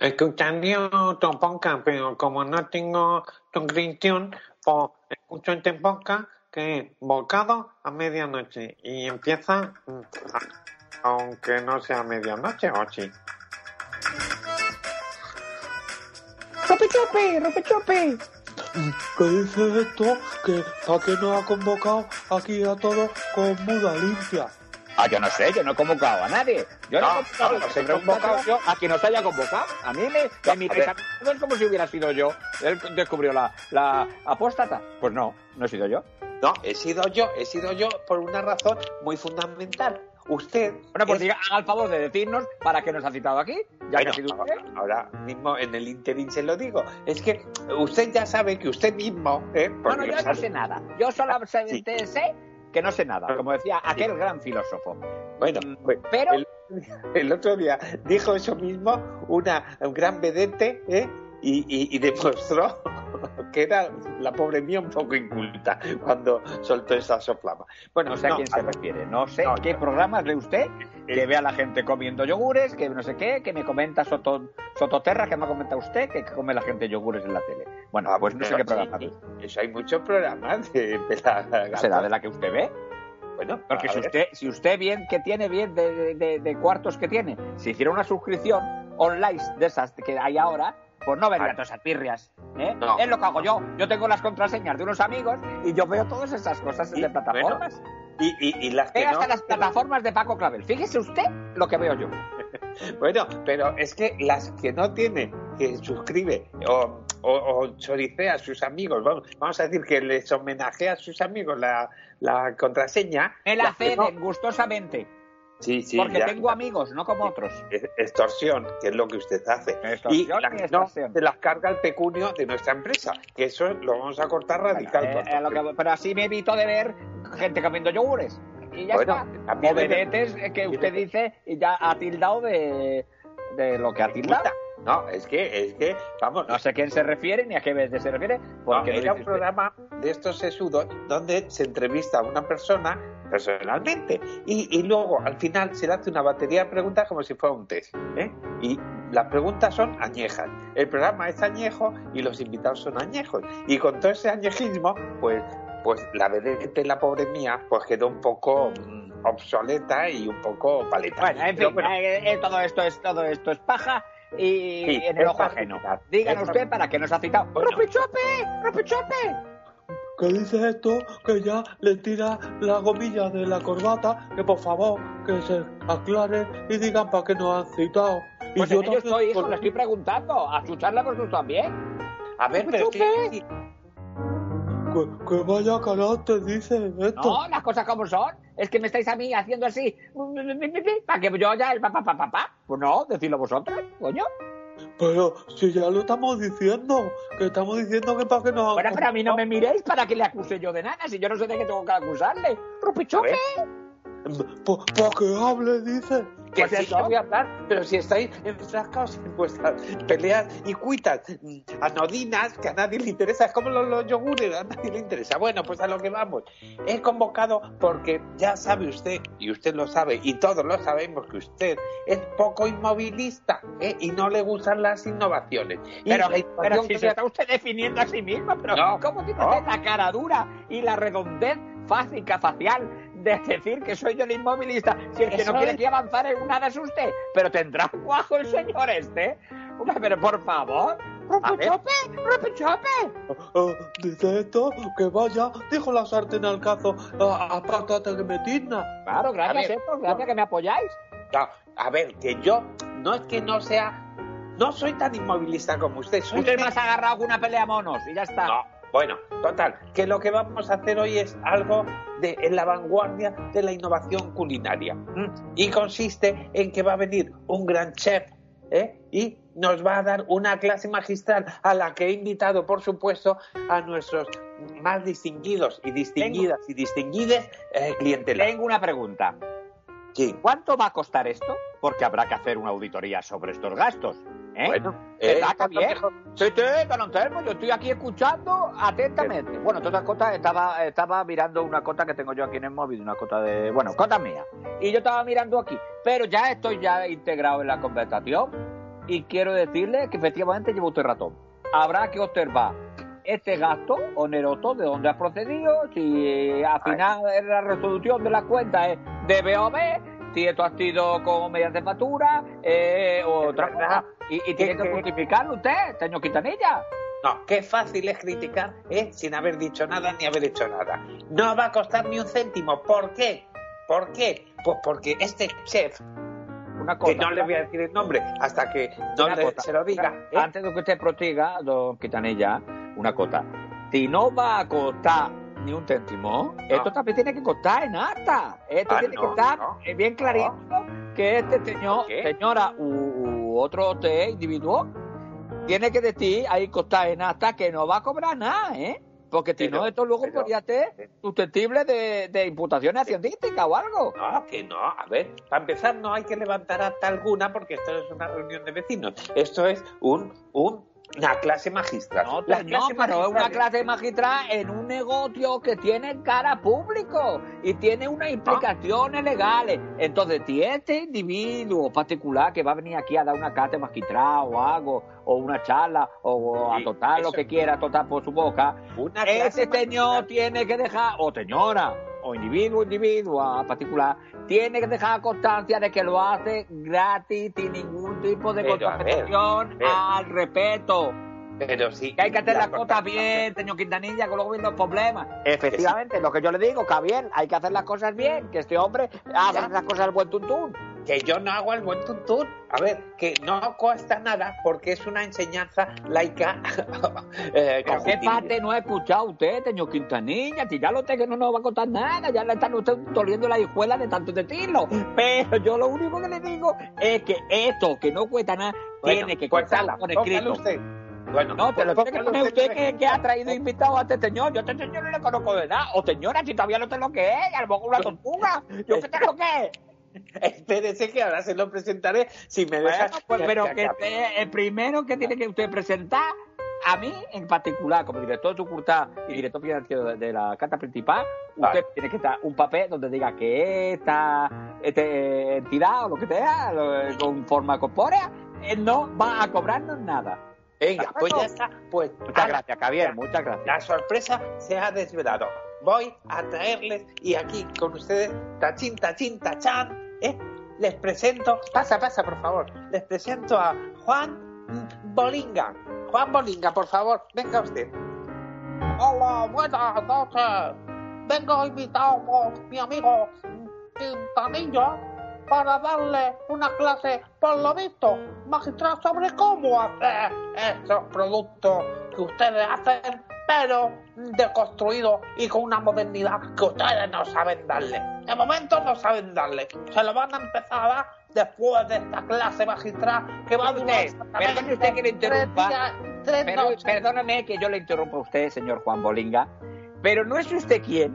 escuchando tu podcast, pero como no tengo suscripción, pues escucho este podcast que es Bocado a medianoche y empieza, mm, aunque no sea medianoche, o sí. ¡Ropechope! ¡Ropechope! ¿Qué dice esto? Que ¿Para qué nos ha convocado aquí a todos con muda limpia? Ah, yo no sé, yo no he convocado a nadie. Yo no, he No, convocado, no, no, no, he convocado no. yo a quien nos haya convocado. A mí me, en mi pensamiento es como si hubiera sido yo. Él descubrió la, la apóstata. Pues no, no he sido yo. No, he sido yo, he sido yo por una razón muy fundamental. Usted. Bueno, pues es- diga, haga el favor de decirnos para qué nos ha citado aquí. Ya que Bueno, ha sido usted. ahora, mismo en el interín se lo digo. Es que usted ya sabe que usted mismo, ¿eh? No, Porque no, lo yo no sé nada. Yo solamente sé que no sé nada, como decía aquel gran filósofo. Bueno, Mm, pues, pero- el, el otro día dijo eso mismo una un gran vedette, ¿eh? Y, y- y demostró que era la pobre mía un poco inculta cuando soltó esa soplama. Bueno, No sé a quién se refiere. No sé No, qué programas ve usted que ve a la gente comiendo yogures, que no sé qué, que me comenta Soto, Sototerra, que me ha comentado usted, que come la gente yogures en la tele. Bueno, ah, pues no sé qué programa sí, ve. Eso hay muchos programas de, de la ¿Será de la que usted ve? Bueno, Porque si usted, si usted bien que tiene bien de- de cuartos que tiene, si hiciera una suscripción online de esas que hay ahora, pues no vería todas esas pirrias. ¿eh? No. Es lo que hago yo. Yo tengo las contraseñas de unos amigos y yo veo todas esas cosas de plataformas. Y, y- y las que Veo no, hasta las plataformas de Paco Clavel. Fíjese usted lo que veo yo. Bueno, pero es que las que no tiene, que suscribe o, o, o choricea a sus amigos, vamos, vamos a decir que les homenajea a sus amigos la, la contraseña. Me la ceden no- gustosamente. Sí, sí, porque ya. tengo amigos, no como otros. Extorsión, que es lo que usted hace. Extorsión y las y no, se las carga el pecunio de nuestra empresa, que eso lo vamos a cortar radical. Eh, eh, lo que- pero así me evito de ver gente comiendo yogures. Y ya Bueno, está. vedetes eh, que usted dice y ya ha tildado de, de lo que ha tildado. No, es que, es que, vamos, No sé a quién se refiere ni a qué vez se refiere. Porque era un programa de estos sesudos donde se entrevista a una persona personalmente y, y luego al final se le hace una batería de preguntas como si fuera un test. ¿eh? Y las preguntas son añejas. El programa es añejo y los invitados son añejos. Y con todo ese añejismo, pues, pues la vedette, la pobre mía, pues quedó un poco mm, obsoleta y un poco paleta. Bueno, en fin, bueno, eh, eh, todo esto es todo esto es paja y Sí, en el ojo ajeno. Díganos usted para qué nos ha citado. Bueno. ¡Ropichope! ¡Ropichope! ¿Qué dice esto? Que ya le tira la gomilla de la corbata, que por favor, que se aclaren y digan para qué nos han citado. Y Pues en ello también, estoy, hijo, por- le estoy preguntando. A chucharle vosotros también. a ver, pero que, que vaya carácter, dice esto. No, las cosas como son. Es que me estáis a mí haciendo así. Para que yo ya el papá, papá, papá. Pues no, decidlo vosotros, coño. Pero si ya lo estamos diciendo, que estamos diciendo que para qué nos Bueno, pero a mí no me miréis para que le acuse yo de nada, si yo no sé de qué tengo que acusarle. ¡Rupichope! Para que hable, dice. Que Pues sí que voy a hablar, pero si estáis enfrascados en vuestras peleas y cuitas mm, anodinas que a nadie le interesa, es como los, los yogures, a nadie le interesa. Bueno, pues a lo que vamos. He convocado porque ya sabe usted, y usted lo sabe, y todos lo sabemos, que usted es poco inmovilista ¿eh? y no le gustan las innovaciones. Pero, si que se está usted definiendo a sí mismo, pero No, ¿cómo tiene no. la cara dura y la redondez fásica facial de decir que soy yo el inmovilista? Si el que no quiere es. que avanzar en nada es usted. Pero tendrá cuajo el señor este. Pero por favor. ¡Rupichope! ¡Rupichope! Ah, dice esto, que vaya, dijo la sartén al cazo, a apártate que me tizna. Claro, gracias, A ver, Epo, gracias que me apoyáis. No, a ver, que yo no es que no sea, no soy tan inmovilista como usted. Soy Usted más agarrado que una pelea monos y ya está. No, bueno, total, que lo que vamos a hacer hoy es algo de en la vanguardia de la innovación culinaria. ¿m? Y consiste en que va a venir un gran chef ¿eh? y nos va a dar una clase magistral a la que he invitado, por supuesto, a nuestros más distinguidos y distinguidas y distinguides eh. Tengo una pregunta. ¿Cuánto va a costar esto? Porque habrá que hacer una auditoría sobre estos gastos. ¿eh? Bueno, ¿Verdad eh. Sí, sí, don Anselmo, yo estoy aquí escuchando atentamente. Bueno, toda cota estaba, estaba mirando una cota que tengo yo aquí en el móvil, una cota de, bueno, cota mía. Y yo estaba mirando aquí, pero ya estoy ya integrado en la conversación y quiero decirle que efectivamente lleva usted ratón. Habrá que observar este gasto oneroso de dónde ha procedido, si al final la resolución de la cuenta es de BOB, si esto ha sido con mediante factura eh, o otra cosa. Y, y tiene que que- justificarlo usted, señor Quintanilla. No, qué fácil es criticar ¿eh? sin haber dicho nada ni haber hecho nada. No va a costar ni un céntimo. ¿Por qué? ¿Por qué? Pues porque este chef, Una cosa. que no le voy a decir el nombre hasta que no Una le- cosa. se lo diga. ¿eh? Antes de que usted prosiga, don Quintanilla, una cosa. Si no va a costar ni un céntimo, esto también tiene que costar en acta. Esto Ah, tiene que estar no. eh, bien clarito que este señor, señora u, u otro usted individuo, tiene que decir ahí costar en acta que no va a cobrar nada, ¿eh? Porque si no, esto luego pero- podría ser susceptible de, de imputaciones científicas o algo. No, que no. A ver, para empezar no hay que levantar acta alguna porque esto es una reunión de vecinos. Esto es un, un- una clase magistral. No, Las no, pero es una clase magistral en un negocio que tiene cara público y tiene unas implicaciones legales. Entonces, si este individuo particular que va a venir aquí a dar una cátedra magistral o algo, o una charla, o a total lo que quiera, total por su boca, Una clase ese señor magistral. tiene que dejar, o señora, o individuo, individuo a particular, tiene que dejar constancia de que lo hace gratis, sin ningún tipo de contraprestación al respeto. Pero sí. Que hay que hacer la las cosas cosa- bien, señor Quintanilla, que luego vienen los problemas. Efectivamente, lo que yo le digo, que bien, hay que hacer las cosas bien, que este hombre haga las cosas al buen tuntún. Que yo no hago el buen tuntún. A ver, que no cuesta nada porque es una enseñanza laica. eh, Pero con qué parte no ha escuchado usted, señor Quintanilla, si ya lo sé que no nos va a contar nada, ya le están usted doliendo la hijuela de tanto decirlo. Pero yo lo único que le digo es que esto, que no cuesta nada, Bueno, tiene que pues por póngalo escrito. usted. Bueno, No, te lo pues tiene que póngalo poner usted que, que ha traído invitado a este señor. Yo a este señor no le conozco de nada. O señora, si todavía no sé lo que es, a lo mejor una tortuga. Yo qué sé lo que es. Espérese que ahora se lo presentaré si me deja. Bueno, pues, pero que el primero que tiene que usted presentar, a mí en particular, como director de sucursal y director financiero de, de la carta principal, usted tiene que estar un papel donde diga que esta este, entidad o lo que sea, lo- con forma corpórea, él no va a cobrarnos nada. Venga, pues ya está. Pues Muchas gracias, Javier, muchas gracias. La sorpresa se ha desvelado. Voy a traerles y aquí con ustedes, tachín, tachín, tachán, ¿eh? les presento, pasa, pasa, por favor, les presento a Juan Bolinga. Juan Bolinga, por favor, venga usted. Hola, buenas noches. Vengo invitado por mi amigo Quintanillo para darle una clase, por lo visto, magistral sobre cómo hacer esos productos que ustedes hacen, pero deconstruidos y con una modernidad que ustedes no saben darle. De momento no saben darle. Se lo van a empezar a dar después de esta clase magistral que va a durar Usted, perdone usted que le interrumpa, tres días, tres Pero, noches. perdóneme que yo le interrumpa a usted, señor Juan Bolinga, pero no es usted quien,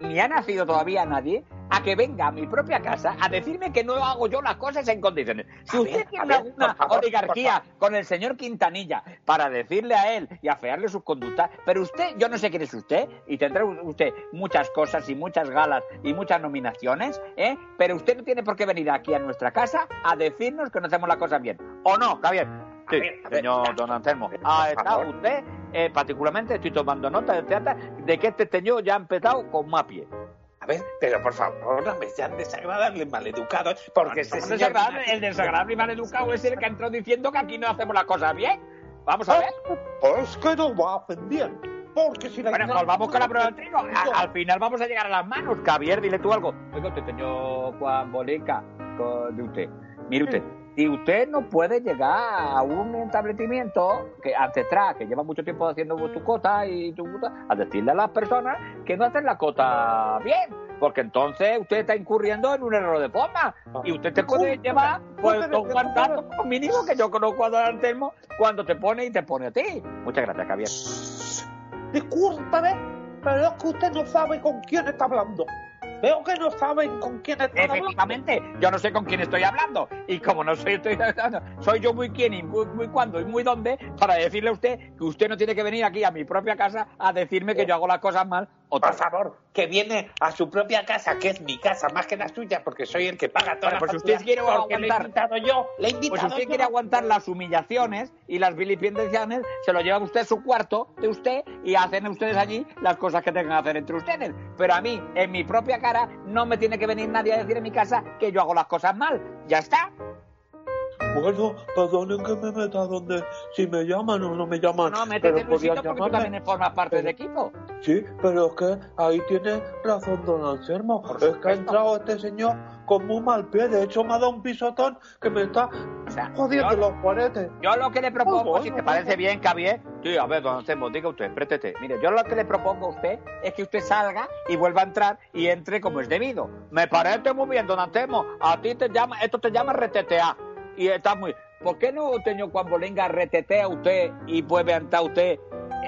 ni ha nacido todavía nadie, a que venga a mi propia casa a decirme que no hago yo las cosas en condiciones. Si usted tiene a una, ver, una por favor, oligarquía con el señor Quintanilla para decirle a él y afearle sus conductas, pero usted, yo no sé quién es usted, y tendrá usted muchas cosas y muchas galas y muchas nominaciones, ¿eh? pero usted no tiene por qué venir aquí a nuestra casa a decirnos que no hacemos las cosas bien. ¿O no, Javier? Sí, señor don Anselmo. Ha estado usted, eh, particularmente, estoy tomando nota del teatro, de que este señor ya ha empezado con más pie. A ver, pero por favor, no me sean desagradables, maleducados, porque ese No, señor... desagradable, el desagradable y maleducado es el que entró diciendo que aquí no hacemos las cosas bien. Vamos a ver. Pues que no lo hacen bien. Porque si la Bueno, pues vamos con la prueba del trigo. A- al final vamos a llegar a las manos. Javier, dile tú algo. Oiga usted, señor Juan Boleca, con- de usted. Mire usted, si usted no puede llegar a un establecimiento que ancestral, que lleva mucho tiempo haciendo su cota y tu cota, a decirle a las personas que no hacen la cota bien, porque entonces usted está incurriendo en un error de forma y usted te puede llevar pues dos guantazos como mínimo que yo conozco a Don cuando te pone y te pone a ti. Muchas gracias, Javier. Discúlpeme, pero es que usted no sabe con quién está hablando. Veo que no saben con quién hablando. Efectivamente, yo no sé con quién estoy hablando. Y como no soy, estoy hablando, soy yo muy quién y muy, muy cuándo y muy dónde para decirle a usted que usted no tiene que venir aquí a mi propia casa a decirme que yo hago las cosas mal otra Por favor, que viene a su propia casa, que es mi casa más que la suya, porque soy el que paga todas Bueno, pues las usted quiere porque le he aguantar. invitado yo, le he Pues usted yo. quiere aguantar las humillaciones y las vilipendiaciones, se lo lleva usted a su cuarto de usted y hacen ustedes allí las cosas que tengan que hacer entre ustedes. Pero a mí, en mi propia cara, no me tiene que venir nadie a decir en mi casa que yo hago las cosas mal. Ya está. Bueno, perdonen que me meta donde si me llaman o no me llaman. No, métete, Luisito, porque tú también formas parte del equipo. Sí, pero es que ahí tiene razón don Anselmo. Es que ha entrado este señor con muy mal pie. De hecho, me ha dado un pisotón que me está O sea, jodiendo yo- los cuaretes. Yo lo que le propongo, Bueno, si te bueno, parece bien, Javier, sí, a ver, don Anselmo, diga usted, préstete. Mire, yo lo que le propongo a usted es que usted salga y vuelva a entrar y entre como es debido. Me parece muy bien, don Anselmo. A ti te llama, esto te llama retetear. Y está muy... ¿Por qué no, señor cuando Bolenga, retetea usted y puede entrar usted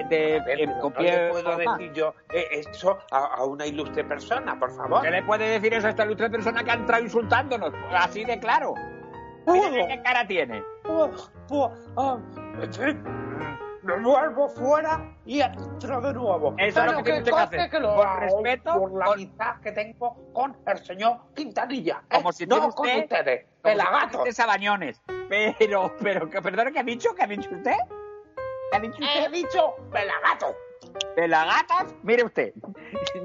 de, A ver, no pie le puedo decir yo eh, eso a, a una ilustre persona, por favor. ¿Qué le puede decir eso a esta ilustre persona que ha entrado insultándonos? Así de claro. Mire qué cara tiene. Pues, pues, ah, me vuelvo fuera y entro de nuevo. Eso es lo que tiene usted que hacer. que lo hago respeto, por la amistad que tengo con el señor Quintanilla. ¿eh? Como si no con usted- ustedes, si pelagatos. fuese Sabañones. Pero, pero, que perdone, ¿qué ha dicho? ¿Qué ha dicho usted? ¿Qué ha dicho He usted? dicho pelagatos. ¿Pelagatos? Mire usted.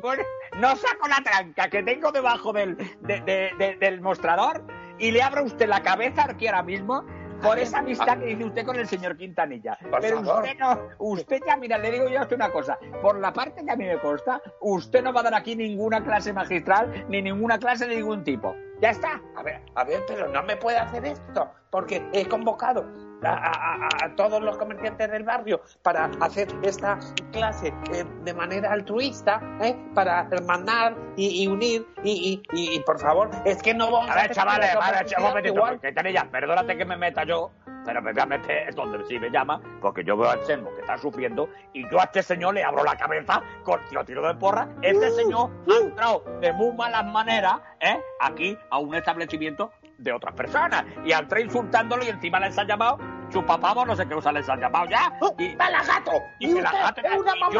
Bueno, no saco la tranca que tengo debajo del, de- de- de- del mostrador y le abro a usted la cabeza aquí ahora mismo por esa amistad que dice usted con el señor Quintanilla. Por Pero favor. usted no, usted ya, mira, le digo yo a usted una cosa. Por la parte que a mí me consta, usted no va a dar aquí ninguna clase magistral ni ninguna clase de ningún tipo. Ya está. A ver, a ver, pero no me puede hacer esto, porque he convocado a, a- a- a todos los comerciantes del barrio para hacer esta clase eh, de manera altruista, ¿eh? para hermanar y, y unir, y, y- y- por favor, es que no vamos a, A ver, chavales, a ver, un momentito, igual. Quintanilla, perdónate que me meta yo, pero precisamente es donde sí me llama, porque yo veo al Selmo que está sufriendo y yo a este señor le abro la cabeza con tiro, tiro de porra. Este señor ha entrado de muy malas maneras, ¿eh? Aquí a un establecimiento de otras personas y ha entrado insultándolo y encima les han llamado chupapavo, no sé qué cosa les han llamado ya. ¡Oh, Y, ¡Pelagato! y Y la gato- es una y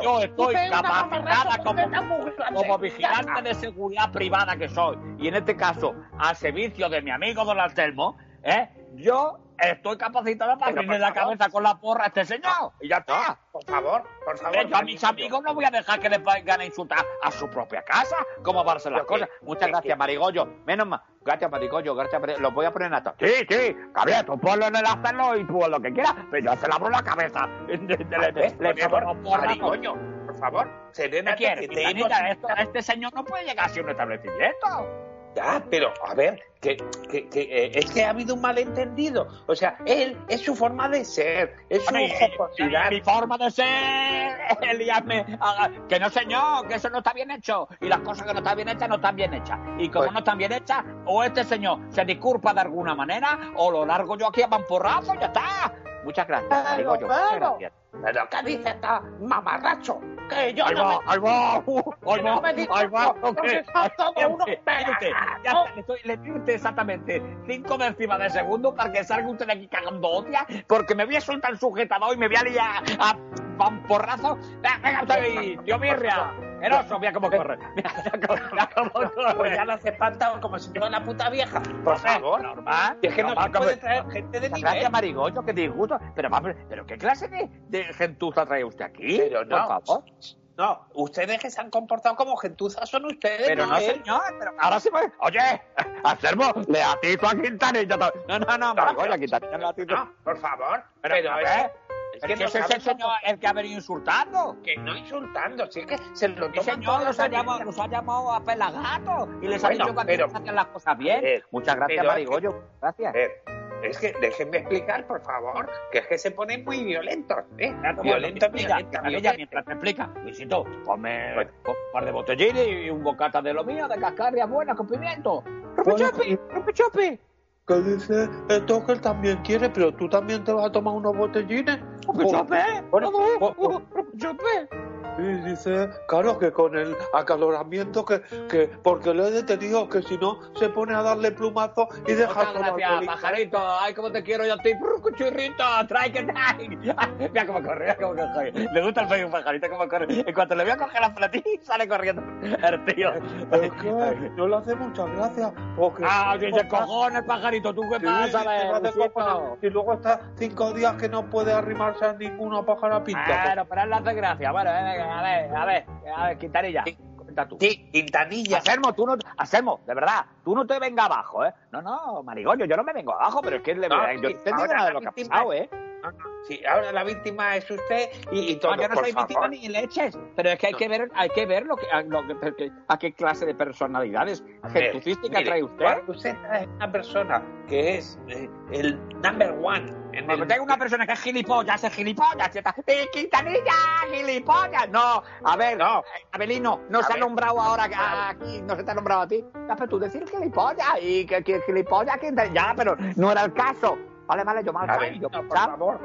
yo- estoy es capacitada como- como vigilante de seguridad privada que soy, y en este caso al servicio de mi amigo Don Anselmo, ¿eh? yo estoy capacitada para abrirle la favor. cabeza con la porra a este señor. Y ya está. No, por favor, por favor. Yo a mis amigos no voy a dejar que les vayan a insultar a su propia casa. ¿Cómo van a ser las Pero que- cosas? Muchas que- gracias, que- Marigollo. Menos mal. Gracias, Marigollo. Gracias, Marigollo. Los voy a poner en alto. Sí, sí. Gabriel, tú ponlo en el hacerlo y tú lo que quieras. Pero yo se le abro la cabeza. Le, le, le, le por favor, favor, ¿Qué serénate quiere? que te hemos Quintanilla, esto, este señor no puede llegar a un establecimiento. Ya, pero a ver, que, que, que, eh, es que ha habido un malentendido. O sea, él es su forma de ser, es su Bueno, y- jocosidad. mi forma de ser, Elías me haga- que no señor, que eso no está bien hecho. Y las cosas que no están bien hechas no están bien hechas. Y como Pues- no están bien hechas, o este señor se disculpa de alguna manera, o lo largo yo aquí a mamporrazo y ya está. Muchas gracias, Pero, digo yo. Muchas pero, gracias. Pero ¿qué dice esta mamarracho? Que yo Ahí no va, me... ahí va, uh, ahí va, ahí va, ya le usted exactamente cinco décimas de segundo para que salga usted de aquí cagando hostia, porque me voy a soltar el sujetador y me voy a liar a pamporrazo. Venga, venga usted ahí, tío Mirria. El oso, mira cómo corre. Mira mira cómo Pues corre. ya lo hace falta como si fuera una puta vieja. Por favor. normal. Es que no se puede traer gente de nivel. Gracias, Marigollo, qué disgusto. Pero, pero ¿qué clase de, de gentuza trae usted aquí? Pero no. Por favor. No, ustedes que se han comportado como gentuzas son ustedes, Pero no, él. señor, pero ahora sí me... Oye, Anselmo, le atizo a Quintanilla. No, no, no, Marigollo, a Quintanilla le atizo. No, por favor. Pero, Pero, a es ver, que, es Es que es el señor el que ha venido insultando. que no insultando, sí que se lo El toman señor los ha, llamado, los ha llamado a pelagato y les ha Bueno, dicho que pero- se hacen las cosas bien. Ver, Muchas gracias, Marigollo. Gracias. Ver, es que déjenme explicar, por favor, que es que se ponen muy violentos, ¿eh? Violento, Violento, mira, violento, ella mientras te explica, Luisito, ponme Bueno. un par de botellines y un bocata de lo mío, de cascarrias buenas con pimiento. ¡Rupichopi! ¡Rupichopi! Que dice esto que él también quiere, pero tú también te vas a tomar unos botellines. ¡Rupichopi! Bueno, ¡Todo! Y dice, claro que con el acaloramiento que, que porque lo he detenido, que si no se pone a darle plumazo y deja Muchas todo gracias, pajarito. Ay, cómo te quiero yo a ti. Cuchurrito, trae que trae. Mira cómo corre, mira cómo corre. Le gusta el pecho pajarito, cómo corre. En cuanto le voy a coger la platí, sale corriendo. El tío. Es que no le hace muchas gracias. Porque Ah, que se cojones, pajarito. ¿Tú qué Sí, pasa, cojones. Y luego está cinco días que no puede arrimarse a ninguna pájara pinta. Claro, pero él le hace gracia. Bueno, venga, a ver, a ver, a ver, Quintanilla. Cuenta tú. Sí, Quintanilla. Anselmo, tú no, Anselmo, de verdad, tú no te vengas abajo, ¿eh? No, no, Marigoño, yo no me vengo abajo, pero es que le, No, yo no he entendido nada de lo que ha pasado, ¿eh? No, no, Sí, ahora la víctima es usted y, y todo. No, yo no soy víctima favor. ni leches, pero es que hay que ver, hay que ver lo que, a, lo que- que- a qué clase de personalidades A gentucística trae usted. usted trae una persona que es eh, el number one en el... tengo una persona que es gilipollas, es gilipollas, está, ¡Eh, Quintanilla, gilipollas! No, a ver, No. Abelino, no A se ha ver. nombrado ahora que- aquí, no se te ha nombrado a ti. Ya, pero tú decir gilipollas, y que, que gilipollas, Quintanilla, ya, pero no era el caso. Vale, vale, yo mal yo por favor,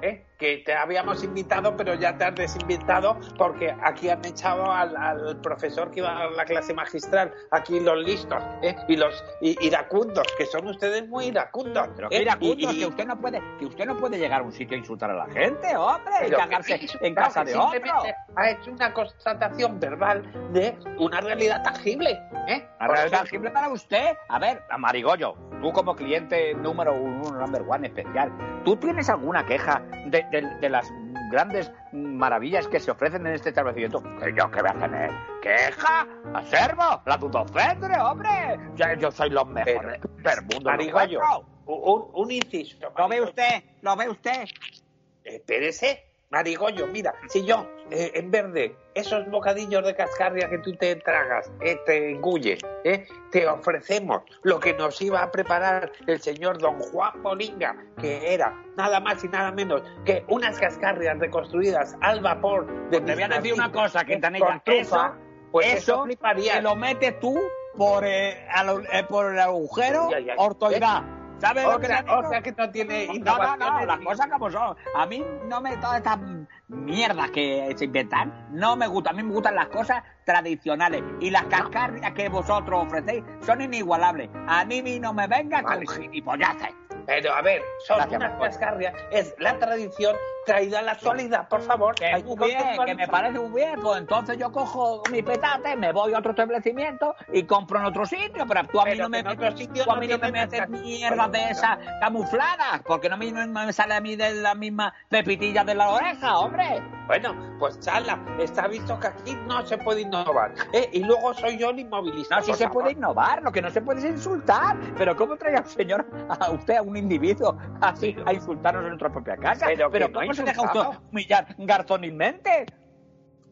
¿eh? que te habíamos invitado, pero ya te has desinvitado porque aquí han echado al, al profesor que iba a dar la clase magistral, aquí los listos ¿eh? y los i- iracundos, que son ustedes muy iracundos. Pero ¿eh? que iracundos, Y- y- que usted no puede, que usted no puede llegar a un sitio a insultar a la gente, hombre, y cagarse en casa de otro. Ha hecho una constatación verbal de una realidad tangible. ¿eh? Por realidad siempre para usted. A ver, a Marigollo, tú como cliente número uno, number one especial, ¿tú tienes alguna queja de, de- de las grandes maravillas que se ofrecen en este establecimiento? Que yo que voy a tener. ¿Queja? ¿Aservo? ¿La tutofendre, hombre? Yo, yo soy los mejores del mundo. Marigollo, ¿lo encuentro? un, un inciso. ¿Lo ve usted? ¿Lo ve usted? Espérese, Marigollo, mira, si yo, eh, en vez de esos bocadillos de cascarria que tú te tragas, eh, te engulles, eh, te ofrecemos lo que nos iba a preparar el señor don Juan Bolinga, que era nada más y nada menos que unas cascarrias reconstruidas al vapor de Te voy a decir una cosa, Quintanilla, con trufa, eso- pues eso. Te lo metes tú por, eh, al- eh, por el agujero ortoidal. ¿Sabes lo que sea, o sea que no tiene No, no, no, las cosas como son. A mí no me todas estas mierdas que se inventan, no me gusta. A mí me gustan las cosas tradicionales. Y las cascarrias que vosotros ofrecéis son inigualables. A mí no me venga Vale. con gilipolleces. Pero a ver, son Gracias, unas cascarrias, es la tradición traída a la actualidad, por favor. Que Hay muy bien, que me parece muy bien, pues entonces yo cojo mi petate, me voy a otro establecimiento y compro en otro sitio, pero tú a mí Pero no me otro sitio tú a mí no me metes mierdas de esas camufladas, porque no me, no me sale a mí de la misma pepitilla de la oreja, hombre. Bueno, pues chala, está visto que aquí no se puede innovar. ¿eh? Y luego soy yo el inmovilista. No, sí por se favor. puede innovar, lo que no se puede es insultar. Pero ¿cómo trae al señor, a usted, a un individuo, así, a insultarnos en nuestra propia casa? Pero no ¿cómo ha se deja usted humillar garzonilmente?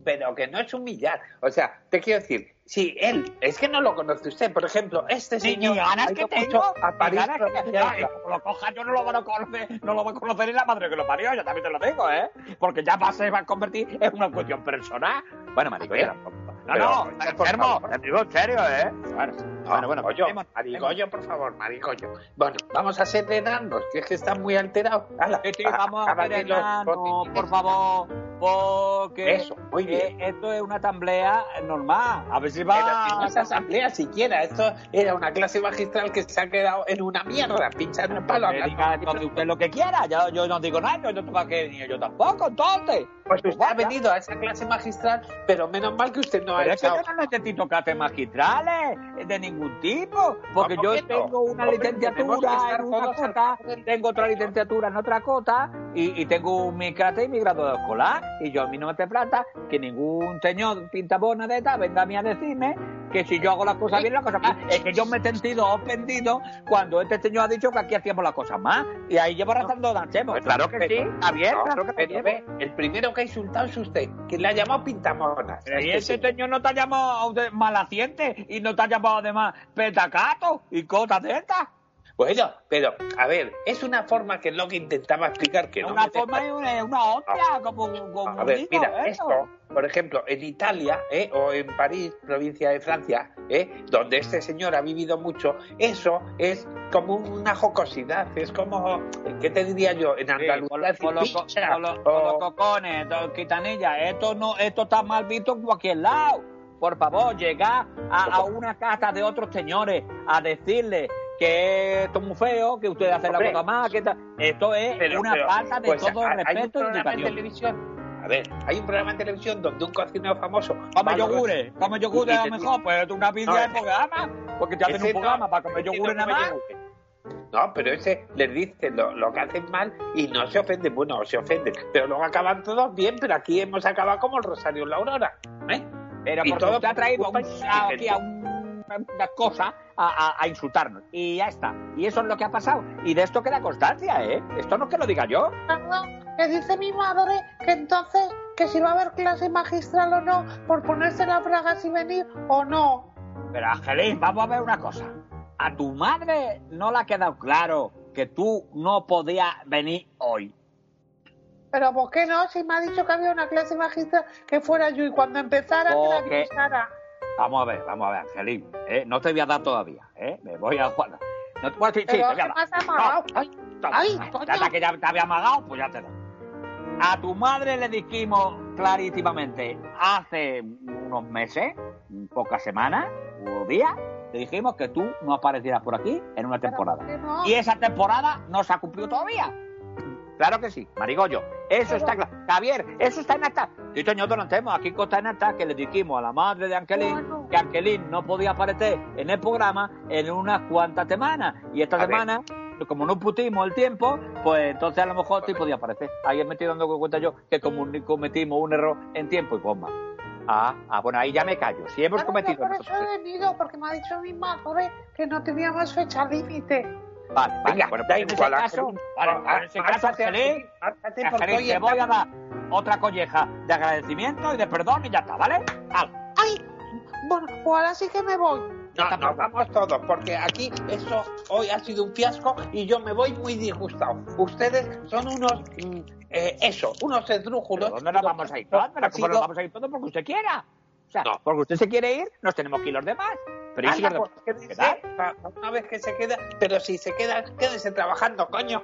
Pero que no es humillar. O sea, te quiero decir, si él, es que no lo conoce usted, por ejemplo, este señor. ni ganas que tengo, a París ganas que provincial. Ay, como lo coja yo no lo van a conocer, no lo va a conocer ni la madre que lo parió, yo también te lo digo, ¿eh? Porque ya va, se va a convertir en una cuestión personal. Bueno, marico, ya tampoco. No, no, enfermo, te digo en serio, ¿eh? Bueno, bueno, bueno, por favor, Marigollo. Bueno, vamos a serenarnos, que es que está muy alterado. Sí, sí, a- vamos a botellines. por favor, porque Eso, muy bien. eh, esto es una asamblea normal. A ver si si va... no es asamblea siquiera, esto era una clase magistral que se ha quedado en una mierda, pinchando el palo. Diga entonces usted lo que quiera, yo, yo no digo nada, yo no tengo que yo tampoco, entonces. Pues usted ha venido a esa clase magistral, pero menos mal que usted no ha Pero es que echado. yo no necesito clases magistrales de ningún tipo, porque ¿Cómo yo tengo una Hombre, licenciatura en una cota, tengo otra licenciatura en otra cota y, y tengo mi clase y mi grado escolar. Y yo a mí no me hace falta que ningún señor pintabona de esta venga a mí a decirme que si yo hago las cosas bien, las cosas mal. Es que yo me he sentido ofendido cuando este señor ha dicho que aquí hacíamos las cosas mal. Y ahí llevo razando Danchemo. Pues Claro que sí, está bien, No, claro que pero sí. ve, el primero que ha insultado es usted, que le ha llamado pintamonas. Pero y Este ese señor no te ha llamado malaciente y no te ha llamado además petacato y cosas de estas. Bueno, pero, a ver, es una forma que es lo que intentaba explicar que no una forma y una, una hostia, como, como A ver, digo, mira, eso. esto, por ejemplo, en Italia eh, o en París, provincia de Francia, eh, donde este señor ha vivido mucho, eso es como una jocosidad, es como, ¿qué te diría yo? En Sí, Andalucía, con, los co- o- cocones, quitanilla, esto no, esto está mal visto en cualquier lado. Por favor, llegar a, a una casa de otros señores a decirle que esto es muy feo, que ustedes hacen la Hombre. cosa más, que tal. Esto es Pero- una pero, falta de pues, todo respeto y educación. televisión. A ver, hay un programa en televisión donde un cocinero famoso Come yogures, come yogures a lo mejor, pues es una vida No, de programa, porque te hacen un no, programa para comer yogures no nada más. No, pero ese les dice lo, lo que hacen mal y no se ofenden. Bueno, se ofenden, pero luego acaban todos bien, pero aquí hemos acabado como el Rosario en la Aurora. ¿eh? Pero porque todo usted ha traído aquí a un- una cosa a, a- a insultarnos. Y ya está. Y eso es lo que ha pasado. Y de esto queda constancia, ¿eh? Esto no es que lo diga yo. Claro, que dice mi madre que entonces que si va a haber clase magistral o no, por ponerse las bragas y venir o no. Pero Angelín, vamos a ver una cosa. A tu madre no le ha quedado claro que tú no podías venir hoy. Pero ¿por qué no? Si me ha dicho que había una clase magistral que fuera yo y cuando empezara que la avisara. Vamos a ver, vamos a ver, Angelín. ¿eh? No te voy a dar todavía, ¿eh? Me voy a jugar. No te bueno, sí, sí, te voy a toma, Ay, que ya te había amagado, pues ya te doy. A tu madre le dijimos clarísimamente hace unos meses, pocas semanas o días, le dijimos que tú no aparecieras por aquí en una temporada. Y esa temporada no se ha cumplido todavía. Claro que sí, Marigollo. Eso está claro. Javier, eso está en acta. Sí, señor Donatemo, aquí consta en acta que le dijimos a la madre de Angelín Bueno. que Angelín no podía aparecer en el programa en unas cuantas semanas. Y esta A ver. semana, como no putimos el tiempo, pues entonces a lo mejor sí podía aparecer. Ahí me estoy dando cuenta yo que como cometimos un error en tiempo y coma. Ah, ah, bueno, ahí ya me callo. Si hemos cometido por eso he venido, porque me ha dicho mi madre que no teníamos fecha límite. Vale, vale, Venga, bueno, da pues en ese caso, vale, Ah, en ese caso, Angelín, Angelín, hoy te voy a dar otra colleja de agradecimiento y de perdón y ya está, ¿vale? Ay, bueno, pues ahora sí que me voy. No, nos vamos todos, porque aquí eso hoy ha sido un fiasco y yo me voy muy disgustado. Ustedes son unos, mm, eh, eso, unos esdrújulos. ¿Pero ¿Dónde nos vamos a ir todos? Como nos vamos a ir todos porque usted quiera. O sea, No. porque usted se quiere ir, nos tenemos que ir los demás. Pero ¿y si Anda, los demás? pues, una vez que se queda, pero si se queda, quédese trabajando, coño.